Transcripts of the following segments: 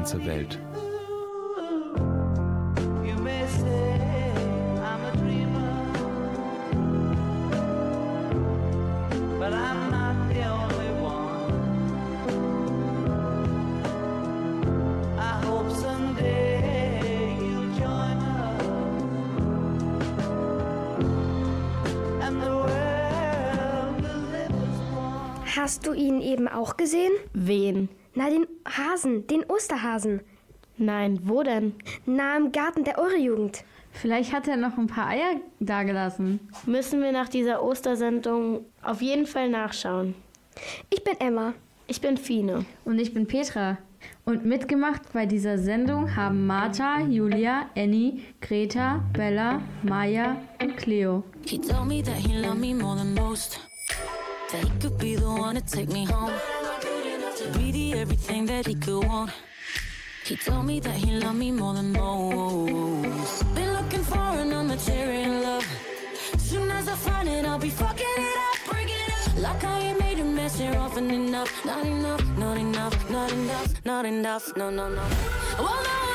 As one. Hast du ihn eben auch gesehen? Wen? Na, den Hasen, den Osterhasen. Nein, wo denn? Na, im Garten der Eure-Jugend. Vielleicht hat er noch ein paar Eier dagelassen. Müssen wir nach dieser Ostersendung auf jeden Fall nachschauen. Ich bin Emma. Ich bin Fine. Und ich bin Petra. Und mitgemacht bei dieser Sendung haben Martha, Julia, Annie, Greta, Bella, Maya und Cleo. He told me that he loved me more than most. That he could be the one to take me home. Everything that he could want. He told me that he loved me more than most. Been looking for an material love. Soon as I find it, I'll be fucking it up, breaking it up. Like I ain't made a mess here often enough. Not enough, not enough, not enough, not enough. No, no, no. Well, no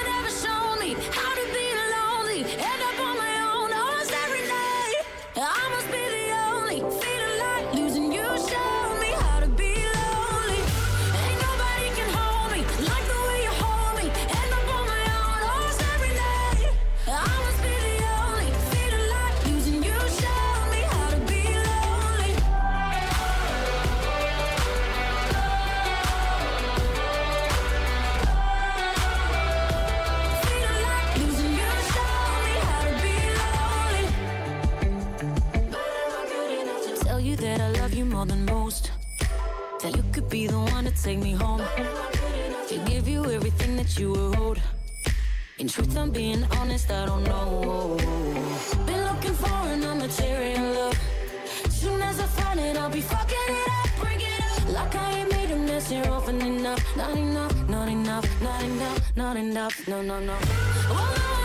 take me home. To give you everything that you were owed. In truth, I'm being honest, I don't know. Been looking for an material love. Soon as I find it, I'll be fucking it up, bring it up. Like I ain't made a mess here often enough. Not enough, not enough, not enough, not enough. No, no, no. Well,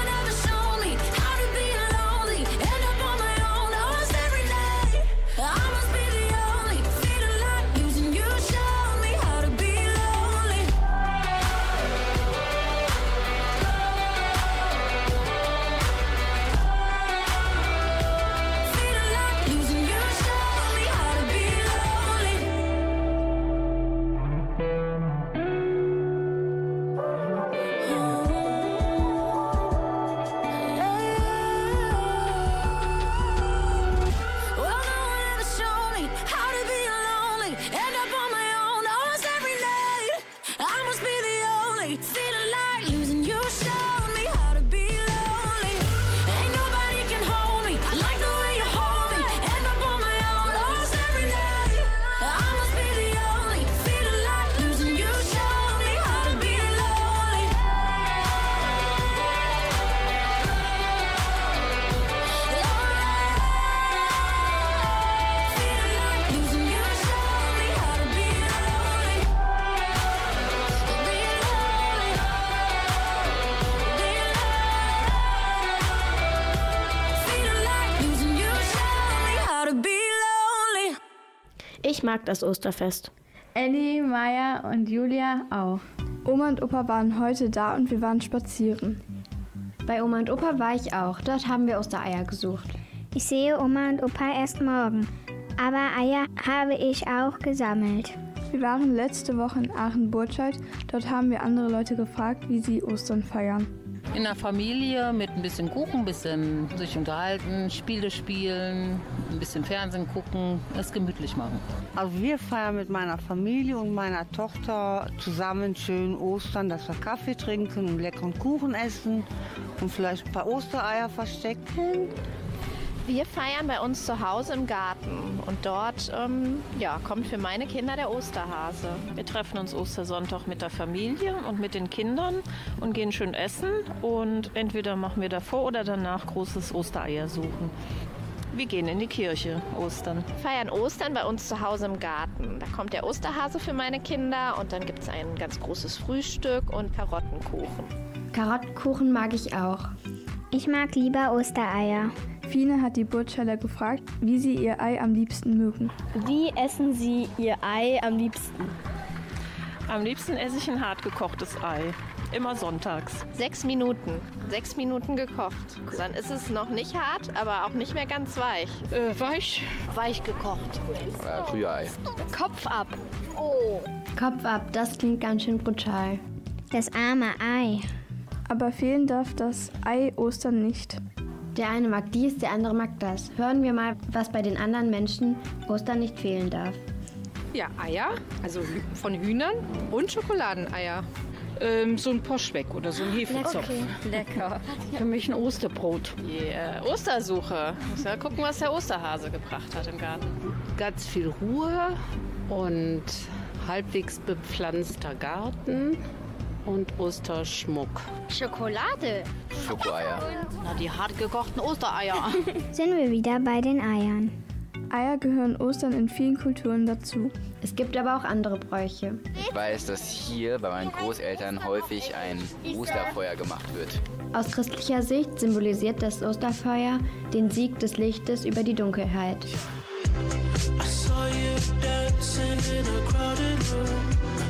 Ich mag das Osterfest. Annie, Maya und Julia auch. Oma und Opa waren heute da und wir waren spazieren. Bei Oma und Opa war ich auch. Dort haben wir Ostereier gesucht. Ich sehe Oma und Opa erst morgen. Aber Eier habe ich auch gesammelt. Wir waren letzte Woche in Aachen-Burtscheid. Dort haben wir andere Leute gefragt, wie sie Ostern feiern. In der Familie mit ein bisschen Kuchen, ein bisschen sich unterhalten, Spiele spielen, ein bisschen Fernsehen gucken, es gemütlich machen. Also wir feiern mit meiner Familie und meiner Tochter zusammen schön Ostern, dass wir Kaffee trinken und leckeren Kuchen essen und vielleicht ein paar Ostereier verstecken. Wir feiern bei uns zu Hause im Garten und dort ähm, ja, kommt für meine Kinder der Osterhase. Wir treffen uns Ostersonntag mit der Familie und mit den Kindern und gehen schön essen und entweder machen wir davor oder danach großes Ostereier suchen. Wir gehen in die Kirche Ostern. Feiern Ostern bei uns zu Hause im Garten. Da kommt der Osterhase für meine Kinder und dann gibt es ein ganz großes Frühstück und Karottenkuchen. Karottenkuchen mag ich auch. Ich mag lieber Ostereier. Fine hat die Burtscheider gefragt, wie sie ihr Ei am liebsten mögen. Wie essen Sie Ihr Ei am liebsten? Am liebsten esse ich ein hart gekochtes Ei. Immer sonntags. Sechs Minuten. Sechs Minuten gekocht. Dann ist es noch nicht hart, aber auch nicht mehr ganz weich. Äh, weich? Weich gekocht. Äh, Rührei. Kopf ab. Kopf ab, das klingt ganz schön brutal. Das arme Ei. Aber fehlen darf das Ei Ostern nicht. Der eine mag dies, der andere mag das. Hören wir mal, was bei den anderen Menschen Ostern nicht fehlen darf. Ja, Eier, also von Hühnern und Schokoladeneier. Ähm, so ein Poschweck oder so ein Hefezopf. Lecker. Für mich ein Osterbrot. Äh, Ostersuche. Muss ja gucken, was der Osterhase gebracht hat im Garten. Ganz viel Ruhe und halbwegs bepflanzter Garten und Osterschmuck. Schokolade. Schokoeier. Na, die hart gekochten Ostereier. Sind wir wieder bei den Eiern. Eier gehören Ostern in vielen Kulturen dazu. Es gibt aber auch andere Bräuche. Ich weiß, dass hier bei meinen Großeltern häufig ein Osterfeuer gemacht wird. Aus christlicher Sicht symbolisiert das Osterfeuer den Sieg des Lichtes über die Dunkelheit. I saw you dancing in a crowded room.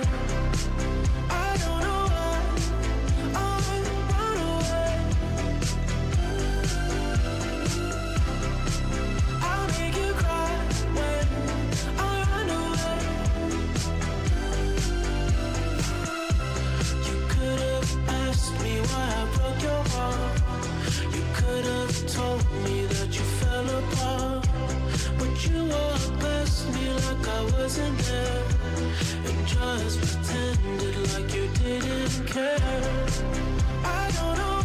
There. And just pretended like you didn't care. I don't know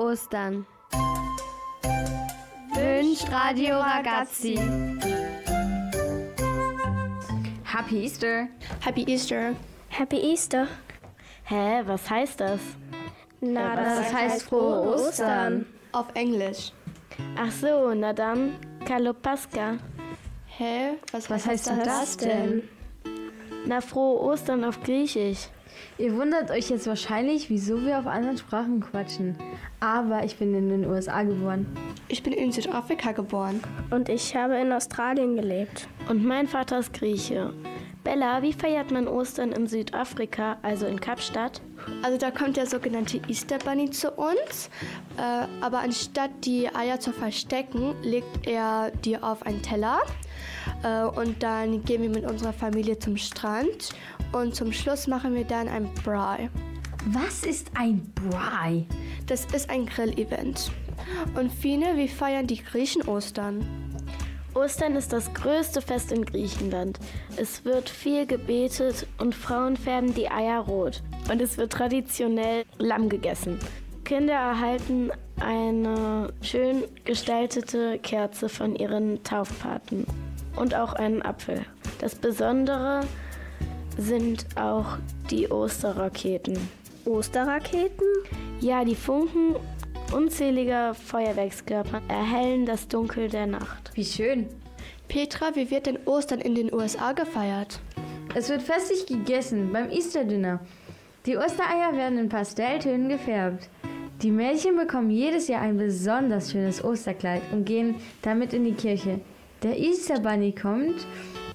Ostern. Wünscht Radio Ragazzi. Happy Easter. Happy Easter. Happy Easter. Hä, was heißt das? Na, das, das heißt frohe Ostern. Auf Englisch. Ach so, na dann, Kalopaska. Hä, was, Was heißt heißt das das denn? Na, frohe Ostern auf Griechisch. Ihr wundert euch jetzt wahrscheinlich, wieso wir auf anderen Sprachen quatschen. Aber ich bin in den USA geboren. Ich bin in Südafrika geboren. Und ich habe in Australien gelebt. Und mein Vater ist Grieche. Bella, wie feiert man Ostern in Südafrika, also in Kapstadt? Also da kommt der sogenannte Easter Bunny zu uns, äh, aber anstatt die Eier zu verstecken, legt er die auf einen Teller äh, und dann gehen wir mit unserer Familie zum Strand und zum Schluss machen wir dann ein Braai. Was ist ein Braai? Das ist ein Grill-Event. Und Fine, wie feiern die Griechen Ostern? Ostern ist das größte Fest in Griechenland. Es wird viel gebetet und Frauen färben die Eier rot. Und es wird traditionell Lamm gegessen. Kinder erhalten eine schön gestaltete Kerze von ihren Taufpaten und auch einen Apfel. Das Besondere sind auch die Osterraketen. Osterraketen? Ja, die Funken unzähliger Feuerwerkskörper erhellen das Dunkel der Nacht. Wie schön. Petra, wie wird denn Ostern in den USA gefeiert? Es wird festlich gegessen beim Easter Dinner. Die Ostereier werden in Pastelltönen gefärbt. Die Mädchen bekommen jedes Jahr ein besonders schönes Osterkleid und gehen damit in die Kirche. Der Easter Bunny kommt.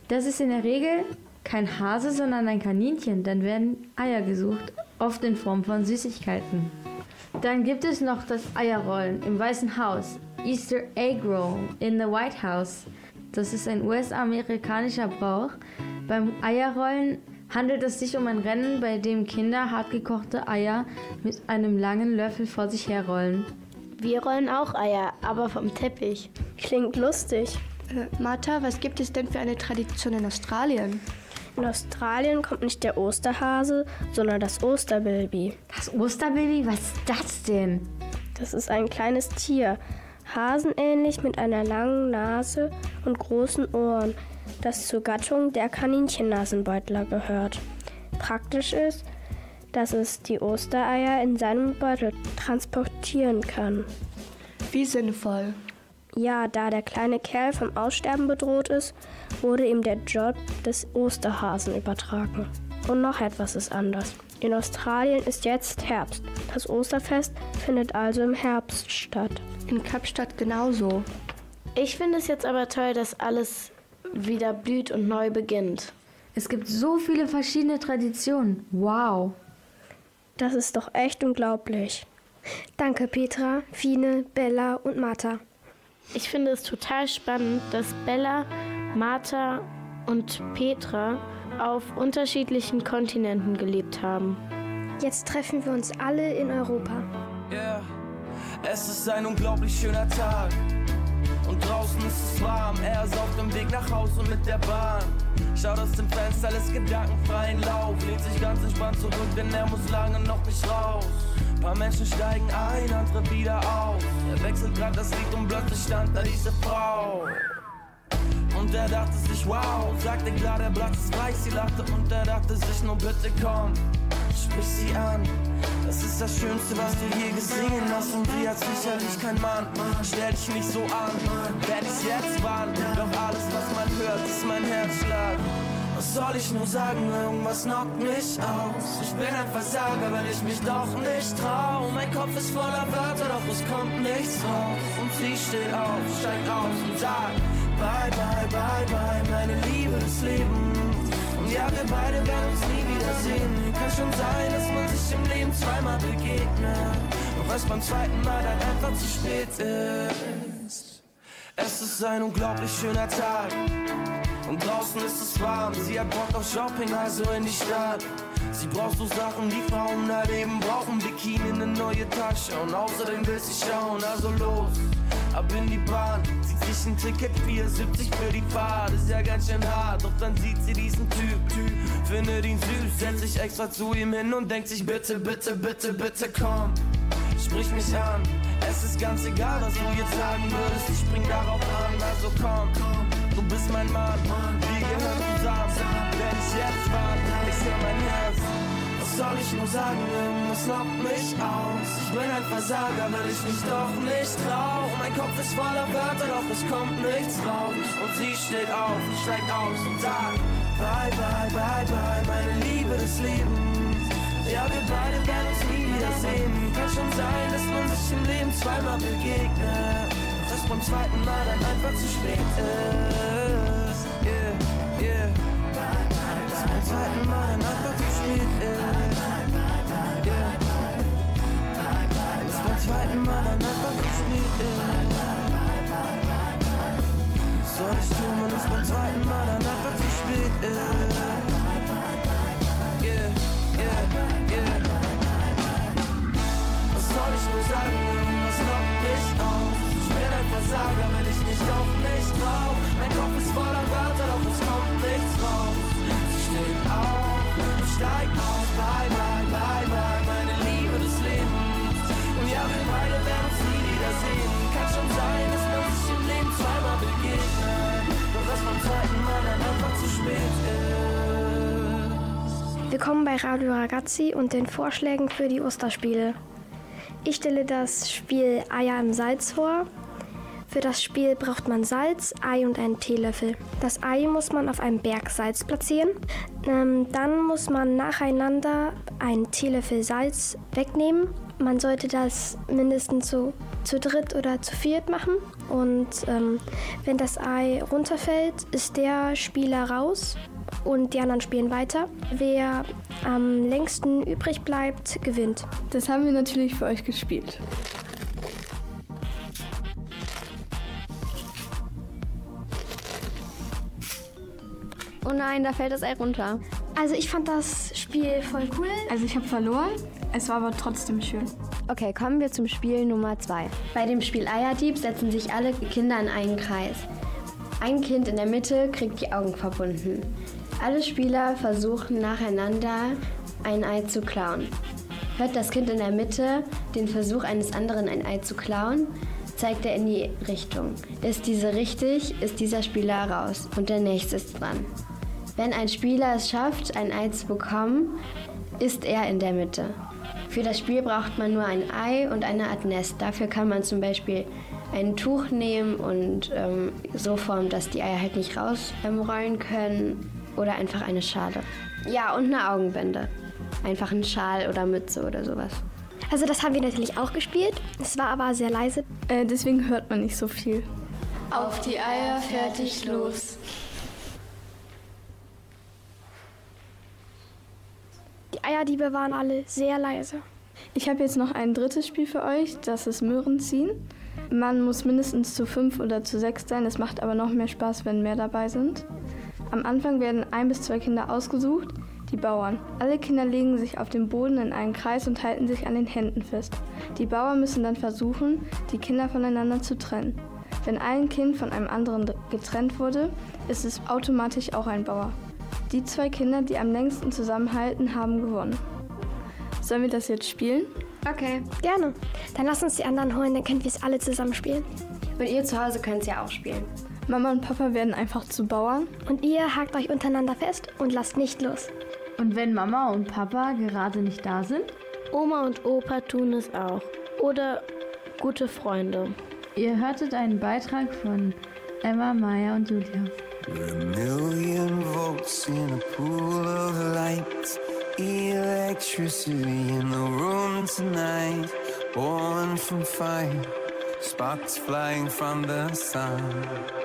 Das ist in der Regel kein Hase, sondern ein Kaninchen. Dann werden Eier gesucht, oft in Form von Süßigkeiten. Dann gibt es noch das Eierrollen im Weißen Haus. Easter Egg Roll in the White House. Das ist ein US-amerikanischer Brauch. Beim Eierrollen handelt es sich um ein Rennen, bei dem Kinder hartgekochte Eier mit einem langen Löffel vor sich herrollen. Wir rollen auch Eier, aber vom Teppich. Klingt lustig. Äh, Martha, was gibt es denn für eine Tradition in Australien? In Australien kommt nicht der Osterhase, sondern das Osterbaby. Das Osterbaby? Was ist das denn? Das ist ein kleines Tier, hasenähnlich mit einer langen Nase und großen Ohren, das zur Gattung der Kaninchennasenbeutler gehört. Praktisch ist, dass es die Ostereier in seinem Beutel transportieren kann. Wie sinnvoll. Ja, da der kleine Kerl vom Aussterben bedroht ist, wurde ihm der Job des Osterhasen übertragen. Und noch etwas ist anders. In Australien ist jetzt Herbst. Das Osterfest findet also im Herbst statt. In Kapstadt genauso. Ich finde es jetzt aber toll, dass alles wieder blüht und neu beginnt. Es gibt so viele verschiedene Traditionen. Wow. Das ist doch echt unglaublich. Danke Petra, Fine, Bella und Martha. Ich finde es total spannend, dass Bella, Martha und Petra auf unterschiedlichen Kontinenten gelebt haben. Jetzt treffen wir uns alle in Europa. Yeah. Es ist ein unglaublich schöner Tag. Und draußen ist es warm. Er ist auf dem Weg nach Haus und mit der Bahn. Schaut aus dem Fenster, lässt gedankenfreien Lauf. Lehnt sich ganz entspannt zurück, denn er muss lange noch nicht raus. Paar Menschen steigen ein, andere wieder auf. Er wechselt grad das Lied und plötzlich stand da diese Frau. Und er dachte sich, wow, sagte klar, der Platz ist frei. Sie lachte und er dachte sich, nur bitte komm, sprich sie an. Das ist das Schönste, was du je gesehen hast. Und sie hat sicherlich kein Mann. Stell dich nicht so an, werd ich's jetzt warnen. Doch alles, was man hört, ist mein Herzschlag. Was soll ich nur sagen, irgendwas knockt mich aus. Ich bin ein Versager, weil ich mich doch nicht trau. Mein Kopf ist voller Wörter, doch es kommt nichts raus. Und sie steht auf, steigt aus und sagt, bye, bye, bye, bye, meine Liebe des Lebens. Und ja, wir beide werden uns nie wiedersehen. Kann schon sein, dass man sich im Leben zweimal begegnet. Doch was beim zweiten Mal dann einfach zu spät ist. Es ist ein unglaublich schöner Tag. Und draußen ist es warm. Sie hat Bock auf Shopping, also in die Stadt. Sie braucht so Sachen, die Frauen halt eben brauchen. Bikini, eine neue Tasche und außerdem will sie schauen. Also los, ab in die Bahn. Zieht sich ein Ticket 4,70 für die Fahrt. Ist ja ganz schön hart, doch dann sieht sie diesen Typ. Typ findet ihn süß, setzt sich extra zu ihm hin und denkt sich bitte, bitte, bitte, bitte komm. Sprich mich an, es ist ganz egal, was du jetzt sagen würdest. Ich spring darauf an, also komm, du bist mein Mann. Wir gehören zusammen, wenn ich jetzt warte, ich hör mein Herz. Was soll ich nur sagen, irgendwas knockt mich aus. Ich bin ein Versager, weil ich mich doch nicht trau. Mein Kopf ist voller Wörter, doch es kommt nichts raus. Und sie steht auf, steigt aus und sagt, bye, bye, bye, bye, meine Liebe des Lebens. Ja, wir beide werden uns nie wiedersehen. Kann schon sein, dass man sich im Leben zweimal begegnet. Doch es beim zweiten Mal dann einfach zu spät ist. Yeah, yeah. Dass beim zweiten Mal dann einfach zu spät ist. Yeah. Dass beim zweiten Mal dann einfach zu spät ist. Soll ich tun, wenn es beim zweiten Mal dann einfach zu spät ist? Sagen, irgendwas knockt mich aus. Ich bin ein Versager, wenn ich mich doch nicht trau. Mein Kopf ist voller Wörter, doch es kommt nichts raus. Sie steht auf und steigt aus. Bye, bye, bye, bye, meine Liebe des Lebens. Und ja, wir beide werden uns nie wiedersehen. Kann schon sein, dass man sich im Leben zweimal begegnet. Doch dass beim zweiten Mal dann einfach zu spät ist. Willkommen bei Radio Ragazzi und den Vorschlägen für die Osterspiele. Ich stelle das Spiel Eier im Salz vor. Für das Spiel braucht man Salz, Ei und einen Teelöffel. Das Ei muss man auf einem Berg Salz platzieren. Ähm, dann muss man nacheinander einen Teelöffel Salz wegnehmen. Man sollte das mindestens so zu dritt oder zu viert machen. Und ähm, wenn das Ei runterfällt, ist der Spieler raus und die anderen spielen weiter. Wer am längsten übrig bleibt, gewinnt. Das haben wir natürlich für euch gespielt. Oh nein, da fällt das Ei runter. Also ich fand das Spiel voll cool. Also ich habe verloren, es war aber trotzdem schön. Okay, kommen wir zum Spiel Nummer 2. Bei dem Spiel Eierdieb setzen sich alle Kinder in einen Kreis. Ein Kind in der Mitte kriegt die Augen verbunden. Alle Spieler versuchen nacheinander ein Ei zu klauen. Hört das Kind in der Mitte den Versuch eines anderen ein Ei zu klauen, zeigt er in die Richtung. Ist diese richtig, ist dieser Spieler raus und der nächste ist dran. Wenn ein Spieler es schafft, ein Ei zu bekommen, ist er in der Mitte. Für das Spiel braucht man nur ein Ei und eine Art Nest. Dafür kann man zum Beispiel ein Tuch nehmen und ähm, so formen, dass die Eier halt nicht rausrollen können. Oder einfach eine Schale. Ja, und eine Augenbinde. Einfach ein Schal oder Mütze oder sowas. Also das haben wir natürlich auch gespielt. Es war aber sehr leise. Äh, deswegen hört man nicht so viel. Auf die Eier, fertig, los. Die Eierdiebe waren alle sehr leise. Ich habe jetzt noch ein drittes Spiel für euch, das ist Möhrenziehen. Man muss mindestens zu fünf oder zu sechs sein, es macht aber noch mehr Spaß, wenn mehr dabei sind. Am Anfang werden ein bis zwei Kinder ausgesucht, die Bauern. Alle Kinder legen sich auf dem Boden in einen Kreis und halten sich an den Händen fest. Die Bauern müssen dann versuchen, die Kinder voneinander zu trennen. Wenn ein Kind von einem anderen getrennt wurde, ist es automatisch auch ein Bauer. Die zwei Kinder, die am längsten zusammenhalten, haben gewonnen. Sollen wir das jetzt spielen? Okay. Gerne. Dann lass uns die anderen holen, dann können wir es alle zusammen spielen. Und ihr zu Hause könnt es ja auch spielen. Mama und Papa werden einfach zu Bauern. Und ihr hakt euch untereinander fest und lasst nicht los. Und wenn Mama und Papa gerade nicht da sind? Oma und Opa tun es auch. Oder gute Freunde. Ihr hörtet einen Beitrag von Emma, Maya und Julia. We're a million volts in a pool of light. Electricity in the room tonight. Born from fire. Sparks flying from the sun.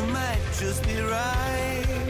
You might just be right.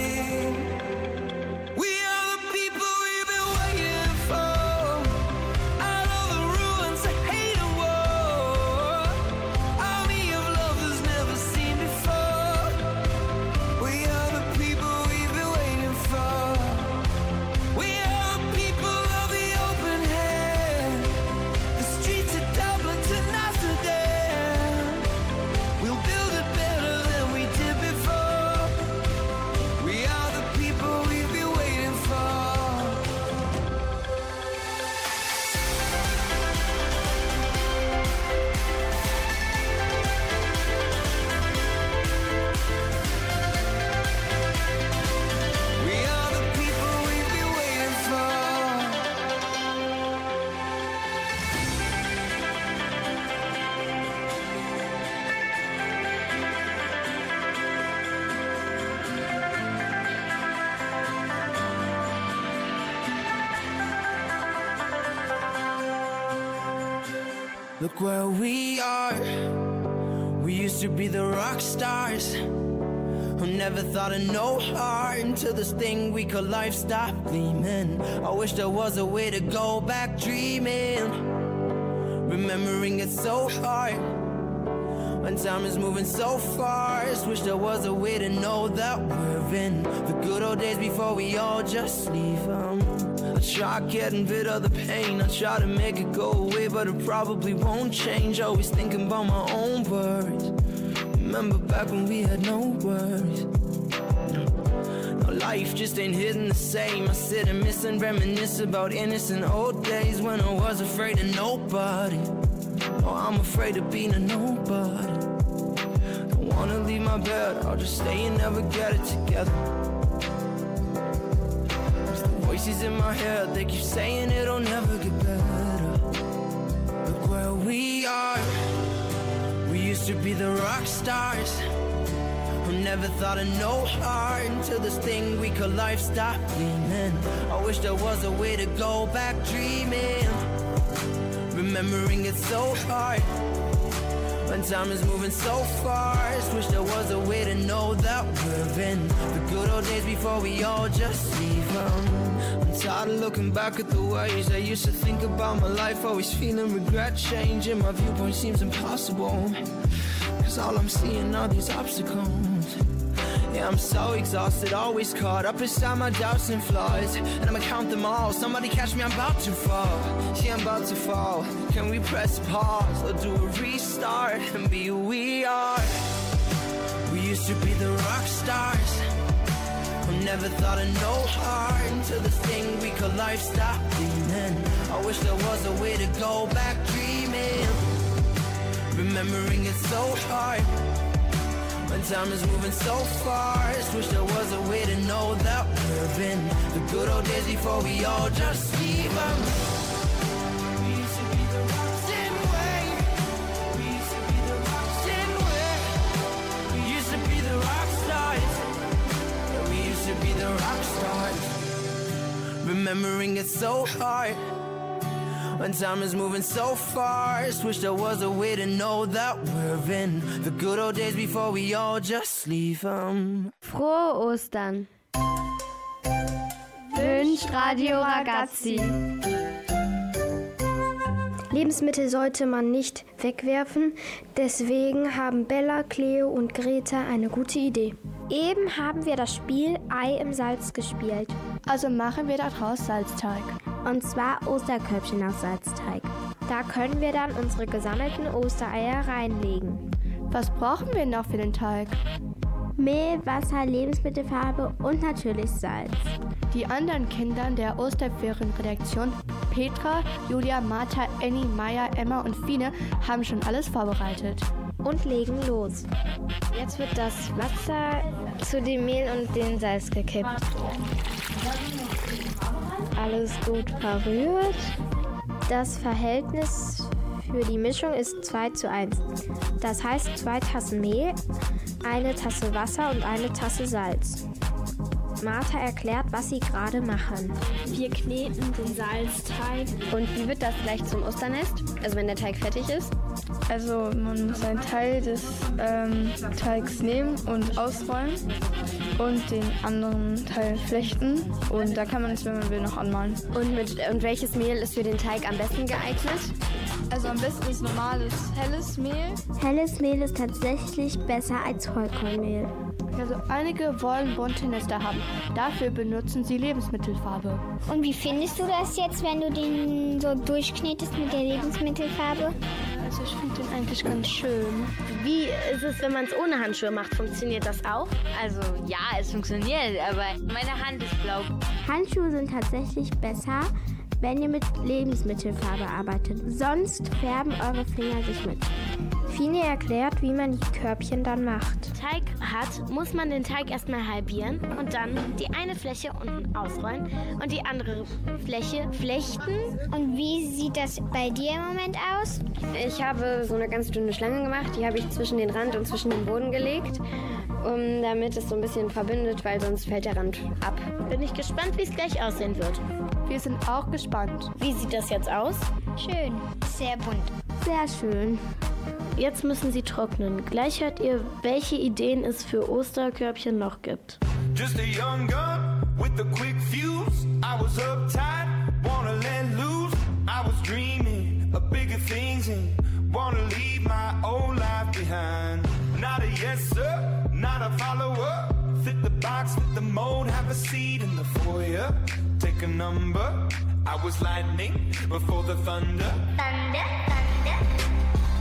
Where we are. We used to be the rock stars. Who never thought of no heart until this thing we call life stopped gleaming. I wish there was a way to go back dreaming. Remembering it so hard. When time is moving so fast, wish there was a way to know that we're in the good old days before we all just leave try getting rid of the pain, I try to make it go away, but it probably won't change. Always thinking about my own worries. Remember back when we had no worries. Life just ain't hitting the same. I sit and miss and reminisce about innocent old days when I was afraid of nobody. Oh, I'm afraid of being a nobody. Don't wanna leave my bed, I'll just stay and never get it together. It's voices in my head, they keep saying it'll never get better. Look where we are. We used to be the rock stars. Who never thought of no heart until this thing we call life stopped gleaming. I wish there was a way to go back dreaming. Remembering it so hard. When time is moving so fast, wish there was a way to know that we're in the good old days before we all just leave 'em. I'm tired of looking back at the ways I used to think about my life, always feeling regret. Changing my viewpoint seems impossible. Cause all I'm seeing are these obstacles. Yeah, I'm so exhausted, always caught up inside my doubts and flaws. And I'ma count them all. Somebody catch me, I'm about to fall. Yeah, I'm about to fall. Can we press pause or do a restart and be who we are? We used to be the rock stars. Never thought of no heart until this thing we call life stopped dreaming. I wish there was a way to go back dreaming. Remembering it's so hard. When time is moving so fast, wish there was a way to know that we're in the good old days before we all just leave 'em. Rock stars. Remembering it's so hard. When time is moving so fast, wish there was a way to know that we're in the good old days before we all just leave 'em. Frohe Ostern! Wünscht Radio Ragazzi. Lebensmittel sollte man nicht wegwerfen, deswegen haben Bella, Cleo und Greta eine gute Idee. Eben haben wir das Spiel Ei im Salz gespielt. Also machen wir daraus Salzteig. Und zwar Osterköpfchen aus Salzteig. Da können wir dann unsere gesammelten Ostereier reinlegen. Was brauchen wir noch für den Teig? Mehl, Wasser, Lebensmittelfarbe und natürlich Salz. Die anderen Kinder der Osterferienredaktion, Petra, Julia, Martha, Annie, Maya, Emma und Fine, haben schon alles vorbereitet. Und legen los. Jetzt wird das Wasser zu dem Mehl und dem Salz gekippt. Alles gut verrührt. Das Verhältnis für die Mischung ist 2 zu 1. Das heißt zwei Tassen Mehl, eine Tasse Wasser und eine Tasse Salz. Martha erklärt, was sie gerade machen. Wir kneten den Salzteig. Und wie wird das gleich zum Osternest? Also wenn der Teig fertig ist? Also man muss einen Teil des ähm, Teigs nehmen und ausrollen und den anderen Teil flechten. Und da kann man es, wenn man will, noch anmalen. Und, mit, und welches Mehl ist für den Teig am besten geeignet? Also am besten ist normales helles Mehl. Helles Mehl ist tatsächlich besser als Vollkornmehl. Also einige wollen bunte Nester haben. Dafür benutzen sie Lebensmittelfarbe. Und wie findest du das jetzt, wenn du den so durchknetest mit der Lebensmittelfarbe? Also ich finde den eigentlich ganz schön. Wie ist es, wenn man es ohne Handschuhe macht? Funktioniert das auch? Also ja, es funktioniert, aber meine Hand ist blau. Handschuhe sind tatsächlich besser, wenn ihr mit Lebensmittelfarbe arbeitet. Sonst färben eure Finger sich mit. Fine erklärt, wie man die Körbchen dann macht. Teig hat, muss man den Teig erstmal halbieren und dann die eine Fläche unten ausrollen und die andere Fläche flechten. Und wie sieht das bei dir im Moment aus? Ich habe so eine ganz dünne Schlange gemacht, die habe ich zwischen den Rand und zwischen den Boden gelegt, um, damit es so ein bisschen verbindet, weil sonst fällt der Rand ab. Bin ich gespannt, wie es gleich aussehen wird. Wir sind auch gespannt. Wie sieht das jetzt aus? Schön, sehr bunt. Sehr schön. Jetzt müssen sie trocknen. Gleich hört ihr, welche Ideen es für Osterkörbchen noch gibt. Just a young gun with a quick fuse. I was uptight, wanna let loose. I was dreaming of bigger things and wanna leave my old life behind. Not a yes sir, not a follower. Fit the box, fit the mold, have a seat in the foyer. Take a number. I was lightning before the thunder. Thunder, thunder,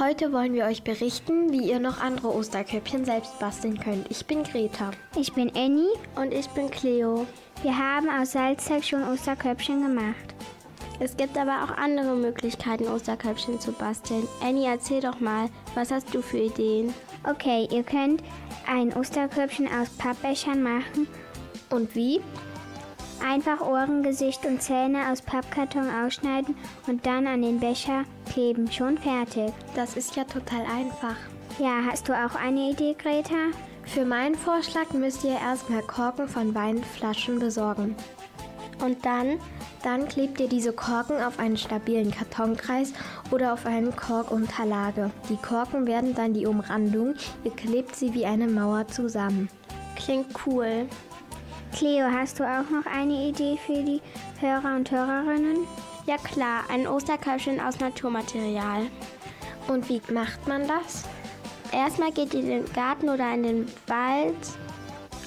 Heute wollen wir euch berichten, wie ihr noch andere Osterköpfchen selbst basteln könnt. Ich bin Greta. Ich bin Annie. Und ich bin Cleo. Wir haben aus Salzteig schon Osterköpfchen gemacht. Es gibt aber auch andere Möglichkeiten, Osterköpfchen zu basteln. Annie, erzähl doch mal, was hast du für Ideen? Okay, ihr könnt ein Osterköpfchen aus Pappbechern machen. Und wie? Einfach Ohren, Gesicht und Zähne aus Pappkarton ausschneiden und dann an den Becher kleben. Schon fertig. Das ist ja total einfach. Ja, hast du auch eine Idee, Greta? Für meinen Vorschlag müsst ihr erstmal Korken von Weinflaschen besorgen. Und dann? Dann klebt ihr diese Korken auf einen stabilen Kartonkreis oder auf eine Korkunterlage. Die Korken werden dann die Umrandung. Ihr klebt sie wie eine Mauer zusammen. Klingt cool. Cleo, hast du auch noch eine Idee für die Hörer und Hörerinnen? Ja klar, ein Osterköpfchen aus Naturmaterial. Und wie macht man das? Erstmal geht ihr in den Garten oder in den Wald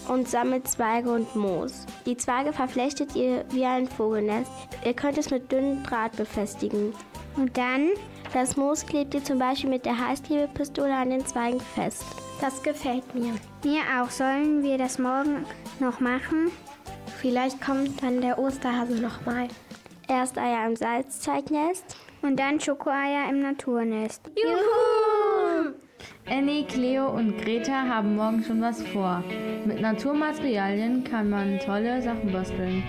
und sammelt Zweige und Moos. Die Zweige verflechtet ihr wie ein Vogelnest. Ihr könnt es mit dünnem Draht befestigen. Und dann? Das Moos klebt ihr zum Beispiel mit der Heißklebepistole an den Zweigen fest. Das gefällt mir. Mir auch. Sollen wir das morgen noch machen? Vielleicht kommt dann der Osterhase nochmal. Erst Eier im Salzzeignest und dann Schokoeier im Naturnest. Juhu! Annie, Cleo und Greta haben morgen schon was vor. Mit Naturmaterialien kann man tolle Sachen basteln.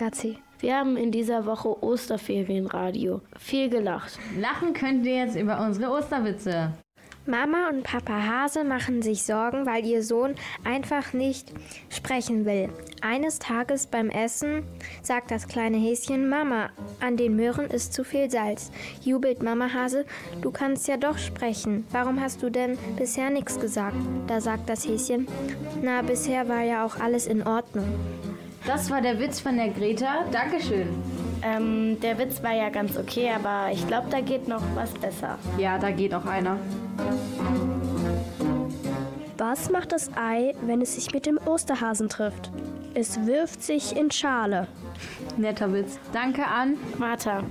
Ragazzi. Wir haben in dieser Woche Osterferienradio. Viel gelacht. Lachen könnt ihr jetzt über unsere Osterwitze. Mama und Papa Hase machen sich Sorgen, weil ihr Sohn einfach nicht sprechen will. Eines Tages beim Essen sagt das kleine Häschen Mama, an den Möhren ist zu viel Salz. Jubelt Mama Hase, du kannst ja doch sprechen. Warum hast du denn bisher nichts gesagt? Da sagt das Häschen, na, bisher war ja auch alles in Ordnung. Das war der Witz von der Greta. Dankeschön. Ähm, der Witz war ja ganz okay, aber ich glaube, da geht noch was besser. Ja, da geht noch einer. Was macht das Ei, wenn es sich mit dem Osterhasen trifft? Es wirft sich in Schale. Netter Witz. Danke an Martha.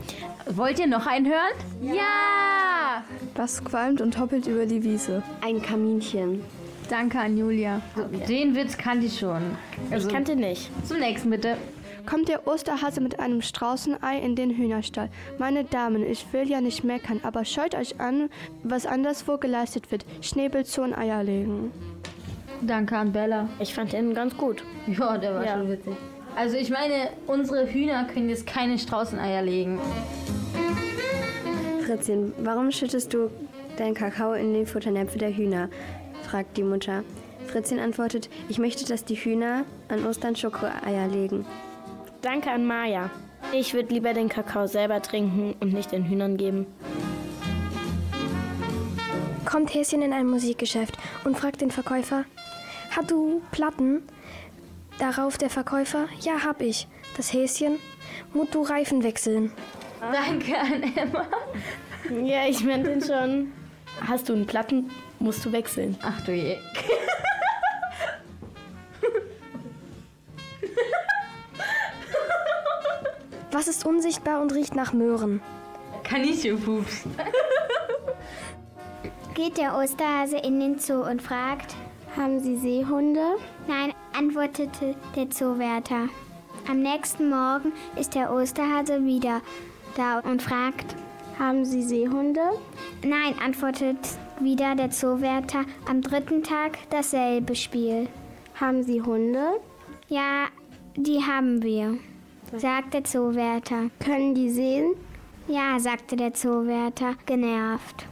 Wollt ihr noch einen hören? Ja! Was qualmt und hoppelt über die Wiese? Ein Kaminchen. Danke an Julia. Den Witz kannte ich schon. Also, ich kannte nicht. Zum nächsten bitte. Kommt der Osterhase mit einem Straußenei in den Hühnerstall. Meine Damen, ich will ja nicht meckern, aber schaut euch an, was anderswo geleistet wird. Schnäbelzonen Eier legen. Danke an Bella. Ich fand den ganz gut. Ja, der war Ja. schon witzig. Also ich meine, unsere Hühner können jetzt keine Straußeneier legen. Fritzchen, warum schüttest du deinen Kakao in den Futternäpfe der Hühner? Fragt die Mutter. Fritzchen antwortet, ich möchte, dass die Hühner an Ostern Schokoeier legen. Danke an Maja. Ich würde lieber den Kakao selber trinken und nicht den Hühnern geben. Kommt Häschen in ein Musikgeschäft und fragt den Verkäufer, hat du Platten? Darauf der Verkäufer, ja, hab ich. Das Häschen, mut du Reifen wechseln. Danke an Emma. Ja, ich meinte den schon. Hast du einen Platten, musst du wechseln. Ach du je. Was ist unsichtbar und riecht nach Möhren? Kaninchenpups. Geht der Osterhase in den Zoo und fragt, haben Sie Seehunde? Nein, antwortete der Zoowärter. Am nächsten Morgen ist der Osterhase wieder da und fragt, haben Sie Seehunde? Nein, antwortet wieder der Zoowärter. Am dritten Tag dasselbe Spiel. Haben Sie Hunde? Ja, die haben wir, sagt der Zoowärter. Können die sehen? Ja, sagte der Zoowärter, genervt.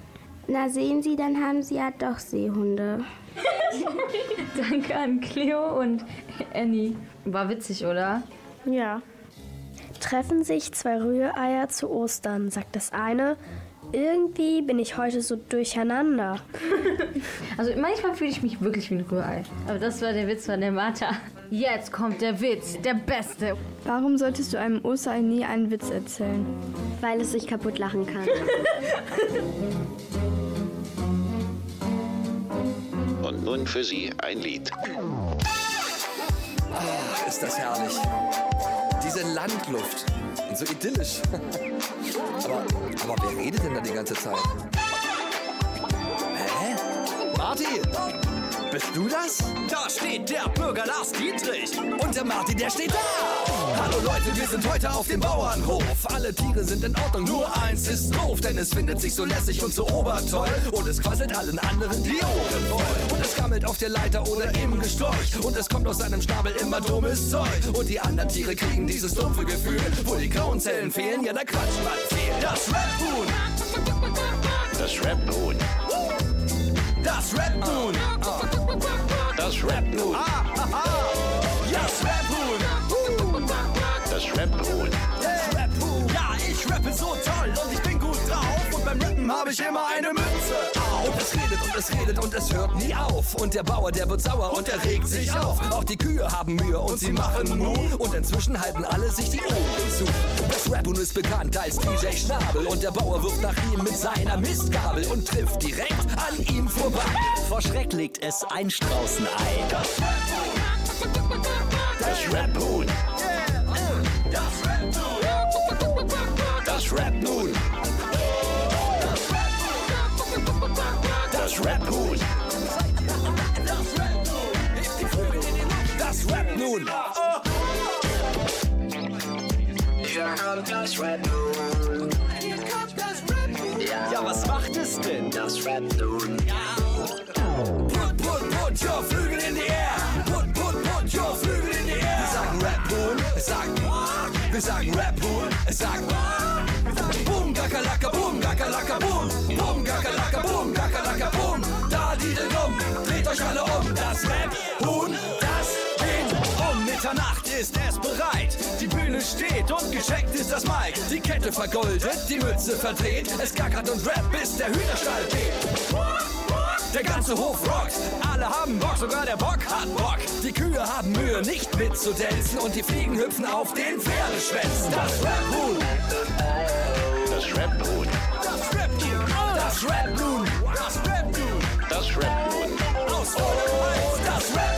Na sehen Sie, dann haben Sie ja doch Seehunde. Danke an Cleo und Annie. War witzig, oder? Ja. Treffen sich zwei Rühreier zu Ostern, sagt das eine. Irgendwie bin ich heute so durcheinander. Also manchmal fühle ich mich wirklich wie ein Rührei. Aber das war der Witz von der Martha. Jetzt kommt der Witz, der beste. Warum solltest du einem Osterei nie einen Witz erzählen? Weil es sich kaputt lachen kann. Und nun für Sie ein Lied. Ah, ist das herrlich. Diese Landluft. So idyllisch. aber, aber wer redet denn da die ganze Zeit? Hä? Marty! Bist du das? Da steht der Bürger Lars Dietrich. Und der Martin, der steht da. Hallo Leute, wir sind heute auf dem Bauernhof. Alle Tiere sind in Ordnung, nur eins ist doof. Denn es findet sich so lässig und so obertoll. Und es quasselt allen anderen die Ohren voll. Und es gammelt auf der Leiter oder im Gesträuch. Und es kommt aus seinem Schnabel immer dummes Zeug. Und die anderen Tiere kriegen dieses dumpfe Gefühl. Wo die grauen Zellen fehlen, ja da quatscht man viel. Das Rap-Huhn. Das Rap-Huhn. Das Rap-Huhn. Das Rap-Huhn. Ah, ah, ah. Ja, das Rap-Huhn. Das Rap-Huhn. Das Rap-Huhn. Ja, ich rappe so toll und ich bin beim Rappen habe ich immer eine Mütze auf. Und es redet und es redet und es hört nie auf. Und der Bauer, der wird sauer und er regt sich auf. Auch die Kühe haben Mühe und sie machen Mu. Und inzwischen halten alle sich die Ohren zu. Das Rap-Huhn ist bekannt als DJ Schnabel. Und der Bauer wirft nach ihm mit seiner Mistgabel und trifft direkt an ihm vorbei. Vor Schreck legt es ein Straußenei. Das Rap-Huhn. Das Rap-Huhn. Das Das Rap-Huhn. Das Rap nun. Hier kommt das Rap nun. Ja, was macht es denn? Das Rap nun. Put, put, put your Flügel in die Air. Put, put, put your Flügel in die Air. Wir sagen Rap nun, sagen Wir sagen Rap Hool, es sagt Boom, Gakalaka, Boom, Gakalaka, Boom. Boom, Gakalaka, Boom, Gakalaka, Boom. Da, die denn um, dreht euch alle um. Das Rap Huhn, das geht um Mitternacht ist es bereit. Die Bühne steht und gescheckt ist das Mic. Die Kette vergoldet, die Mütze verdreht. Es gackert und Rap, bis der Hühnerstall geht. Der ganze Hof rockt, alle haben Bock, sogar der Bock hat Bock. Die Kühe haben Mühe, nicht mitzudelzen und die Fliegen hüpfen auf den Pferdeschwänzen. Das Rap Moon. Das Rap Moon. Das Rap Moon. Das Rap Moon. Das Rap Moon. Das Rap Moon. Aus eurem Hals, das Rap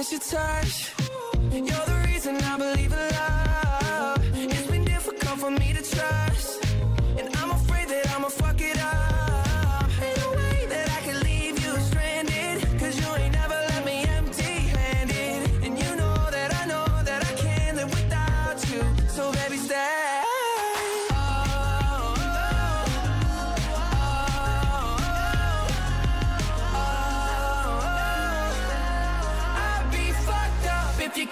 Miss your touch.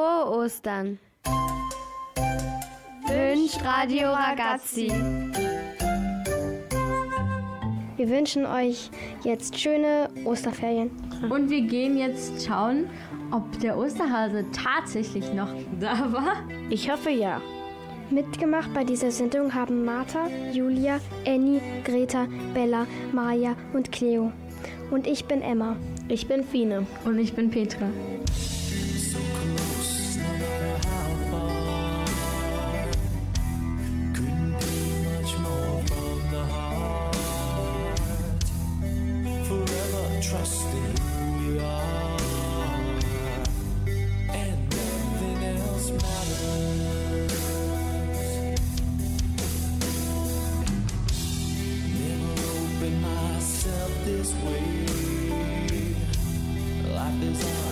Frohe Ostern. Wünscht Radio Ragazzi. Wir wünschen euch jetzt schöne Osterferien. Und wir gehen jetzt schauen, ob der Osterhase tatsächlich noch da war. Ich hoffe ja. Mitgemacht bei dieser Sendung haben Martha, Julia, Annie, Greta, Bella, Maja und Cleo. Und ich bin Emma. Ich bin Fine. Und ich bin Petra. Myself this way. Life is ours,